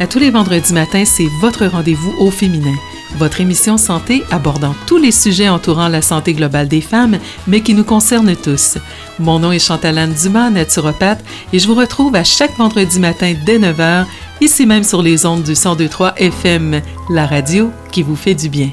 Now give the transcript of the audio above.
À tous les vendredis matins, c'est votre rendez-vous au féminin. Votre émission santé abordant tous les sujets entourant la santé globale des femmes, mais qui nous concernent tous. Mon nom est Chantalane Dumas, naturopathe, et je vous retrouve à chaque vendredi matin dès 9h, ici même sur les ondes du 1023 FM, la radio qui vous fait du bien.